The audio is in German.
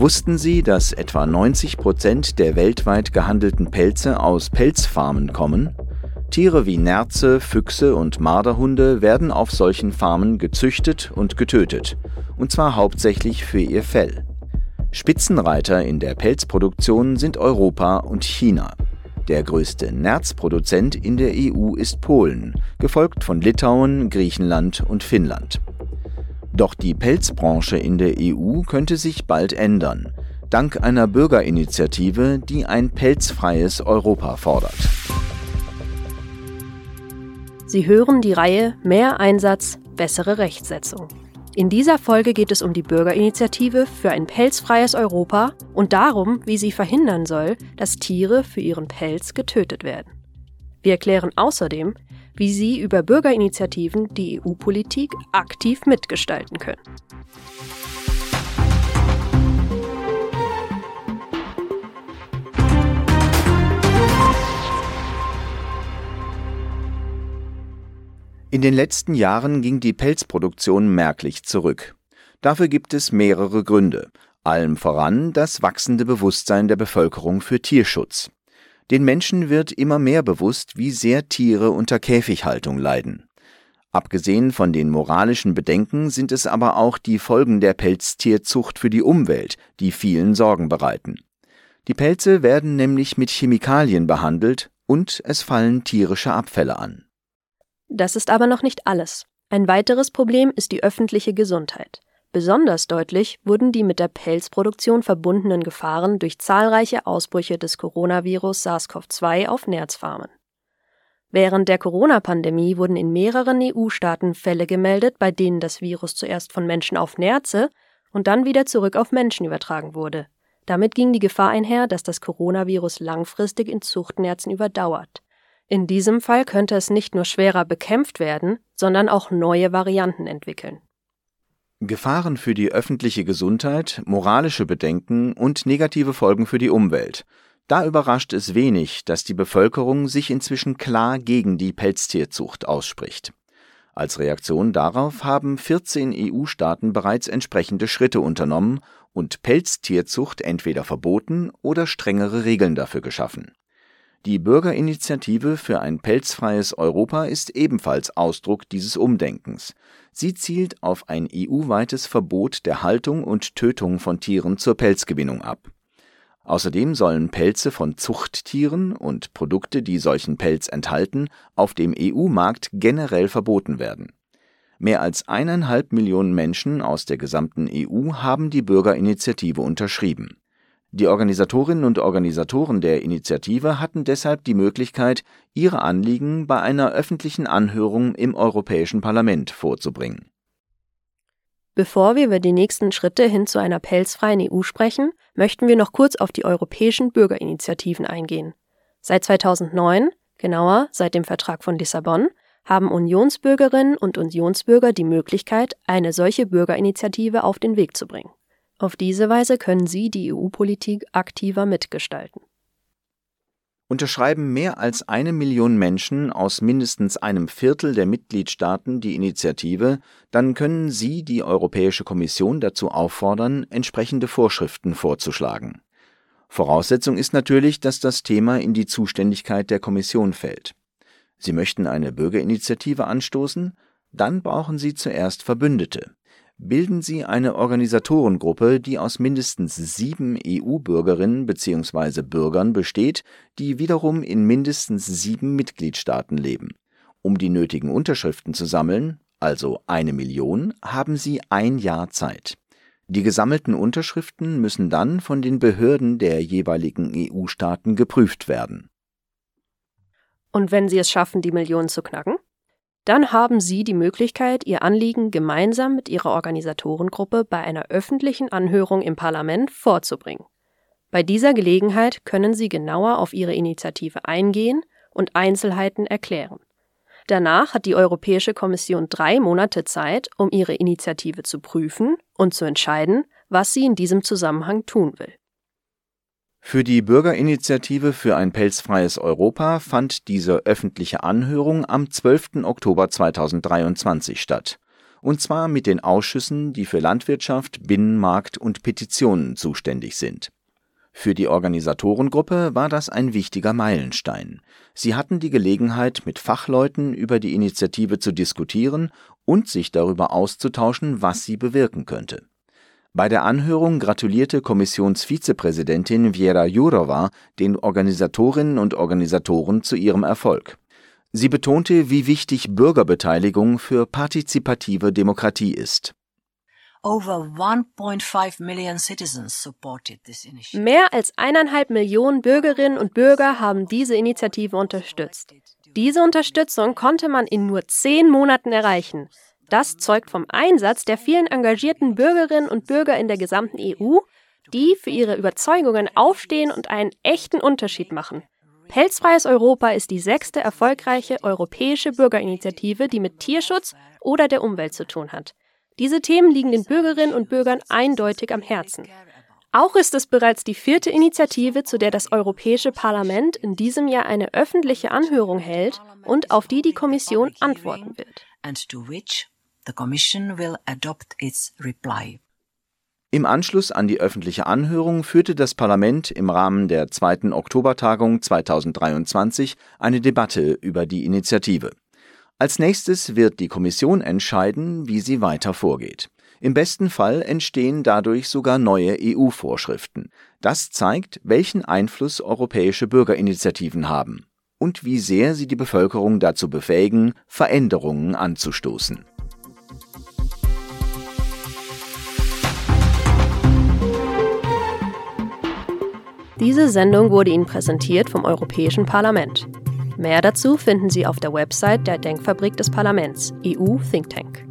Wussten Sie, dass etwa 90 Prozent der weltweit gehandelten Pelze aus Pelzfarmen kommen? Tiere wie Nerze, Füchse und Marderhunde werden auf solchen Farmen gezüchtet und getötet, und zwar hauptsächlich für ihr Fell. Spitzenreiter in der Pelzproduktion sind Europa und China. Der größte Nerzproduzent in der EU ist Polen, gefolgt von Litauen, Griechenland und Finnland. Doch die Pelzbranche in der EU könnte sich bald ändern, dank einer Bürgerinitiative, die ein pelzfreies Europa fordert. Sie hören die Reihe Mehr Einsatz, bessere Rechtsetzung. In dieser Folge geht es um die Bürgerinitiative für ein pelzfreies Europa und darum, wie sie verhindern soll, dass Tiere für ihren Pelz getötet werden. Wir erklären außerdem, wie Sie über Bürgerinitiativen die EU-Politik aktiv mitgestalten können. In den letzten Jahren ging die Pelzproduktion merklich zurück. Dafür gibt es mehrere Gründe, allem voran das wachsende Bewusstsein der Bevölkerung für Tierschutz. Den Menschen wird immer mehr bewusst, wie sehr Tiere unter Käfighaltung leiden. Abgesehen von den moralischen Bedenken sind es aber auch die Folgen der Pelztierzucht für die Umwelt, die vielen Sorgen bereiten. Die Pelze werden nämlich mit Chemikalien behandelt und es fallen tierische Abfälle an. Das ist aber noch nicht alles. Ein weiteres Problem ist die öffentliche Gesundheit. Besonders deutlich wurden die mit der Pelzproduktion verbundenen Gefahren durch zahlreiche Ausbrüche des Coronavirus SARS-CoV-2 auf Nerzfarmen. Während der Corona-Pandemie wurden in mehreren EU-Staaten Fälle gemeldet, bei denen das Virus zuerst von Menschen auf Nerze und dann wieder zurück auf Menschen übertragen wurde. Damit ging die Gefahr einher, dass das Coronavirus langfristig in Zuchtnerzen überdauert. In diesem Fall könnte es nicht nur schwerer bekämpft werden, sondern auch neue Varianten entwickeln. Gefahren für die öffentliche Gesundheit, moralische Bedenken und negative Folgen für die Umwelt. Da überrascht es wenig, dass die Bevölkerung sich inzwischen klar gegen die Pelztierzucht ausspricht. Als Reaktion darauf haben 14 EU-Staaten bereits entsprechende Schritte unternommen und Pelztierzucht entweder verboten oder strengere Regeln dafür geschaffen. Die Bürgerinitiative für ein pelzfreies Europa ist ebenfalls Ausdruck dieses Umdenkens. Sie zielt auf ein EU-weites Verbot der Haltung und Tötung von Tieren zur Pelzgewinnung ab. Außerdem sollen Pelze von Zuchttieren und Produkte, die solchen Pelz enthalten, auf dem EU-Markt generell verboten werden. Mehr als eineinhalb Millionen Menschen aus der gesamten EU haben die Bürgerinitiative unterschrieben die Organisatorinnen und Organisatoren der Initiative hatten deshalb die Möglichkeit, ihre Anliegen bei einer öffentlichen Anhörung im Europäischen Parlament vorzubringen. Bevor wir über die nächsten Schritte hin zu einer pelzfreien EU sprechen, möchten wir noch kurz auf die europäischen Bürgerinitiativen eingehen. Seit 2009, genauer seit dem Vertrag von Lissabon, haben Unionsbürgerinnen und Unionsbürger die Möglichkeit, eine solche Bürgerinitiative auf den Weg zu bringen. Auf diese Weise können Sie die EU-Politik aktiver mitgestalten. Unterschreiben mehr als eine Million Menschen aus mindestens einem Viertel der Mitgliedstaaten die Initiative, dann können Sie die Europäische Kommission dazu auffordern, entsprechende Vorschriften vorzuschlagen. Voraussetzung ist natürlich, dass das Thema in die Zuständigkeit der Kommission fällt. Sie möchten eine Bürgerinitiative anstoßen? Dann brauchen Sie zuerst Verbündete bilden sie eine Organisatorengruppe, die aus mindestens sieben EU-Bürgerinnen bzw. Bürgern besteht, die wiederum in mindestens sieben Mitgliedstaaten leben. Um die nötigen Unterschriften zu sammeln, also eine Million, haben sie ein Jahr Zeit. Die gesammelten Unterschriften müssen dann von den Behörden der jeweiligen EU-Staaten geprüft werden. Und wenn Sie es schaffen, die Million zu knacken? Dann haben Sie die Möglichkeit, Ihr Anliegen gemeinsam mit Ihrer Organisatorengruppe bei einer öffentlichen Anhörung im Parlament vorzubringen. Bei dieser Gelegenheit können Sie genauer auf Ihre Initiative eingehen und Einzelheiten erklären. Danach hat die Europäische Kommission drei Monate Zeit, um ihre Initiative zu prüfen und zu entscheiden, was sie in diesem Zusammenhang tun will. Für die Bürgerinitiative für ein pelzfreies Europa fand diese öffentliche Anhörung am 12. Oktober 2023 statt. und zwar mit den Ausschüssen, die für Landwirtschaft, Binnenmarkt und Petitionen zuständig sind. Für die Organisatorengruppe war das ein wichtiger Meilenstein. Sie hatten die Gelegenheit, mit Fachleuten über die Initiative zu diskutieren und sich darüber auszutauschen, was sie bewirken könnte. Bei der Anhörung gratulierte Kommissionsvizepräsidentin Viera Jourova den Organisatorinnen und Organisatoren zu ihrem Erfolg. Sie betonte, wie wichtig Bürgerbeteiligung für partizipative Demokratie ist. Mehr als eineinhalb Millionen Bürgerinnen und Bürger haben diese Initiative unterstützt. Diese Unterstützung konnte man in nur zehn Monaten erreichen. Das zeugt vom Einsatz der vielen engagierten Bürgerinnen und Bürger in der gesamten EU, die für ihre Überzeugungen aufstehen und einen echten Unterschied machen. Pelzfreies Europa ist die sechste erfolgreiche europäische Bürgerinitiative, die mit Tierschutz oder der Umwelt zu tun hat. Diese Themen liegen den Bürgerinnen und Bürgern eindeutig am Herzen. Auch ist es bereits die vierte Initiative, zu der das Europäische Parlament in diesem Jahr eine öffentliche Anhörung hält und auf die die Kommission antworten wird the Commission will adopt its reply. Im Anschluss an die öffentliche Anhörung führte das Parlament im Rahmen der zweiten Oktobertagung 2023 eine Debatte über die Initiative. Als nächstes wird die Kommission entscheiden, wie sie weiter vorgeht. Im besten Fall entstehen dadurch sogar neue EU-Vorschriften. Das zeigt, welchen Einfluss europäische Bürgerinitiativen haben und wie sehr sie die Bevölkerung dazu befähigen, Veränderungen anzustoßen. Diese Sendung wurde Ihnen präsentiert vom Europäischen Parlament. Mehr dazu finden Sie auf der Website der Denkfabrik des Parlaments, EU Think Tank.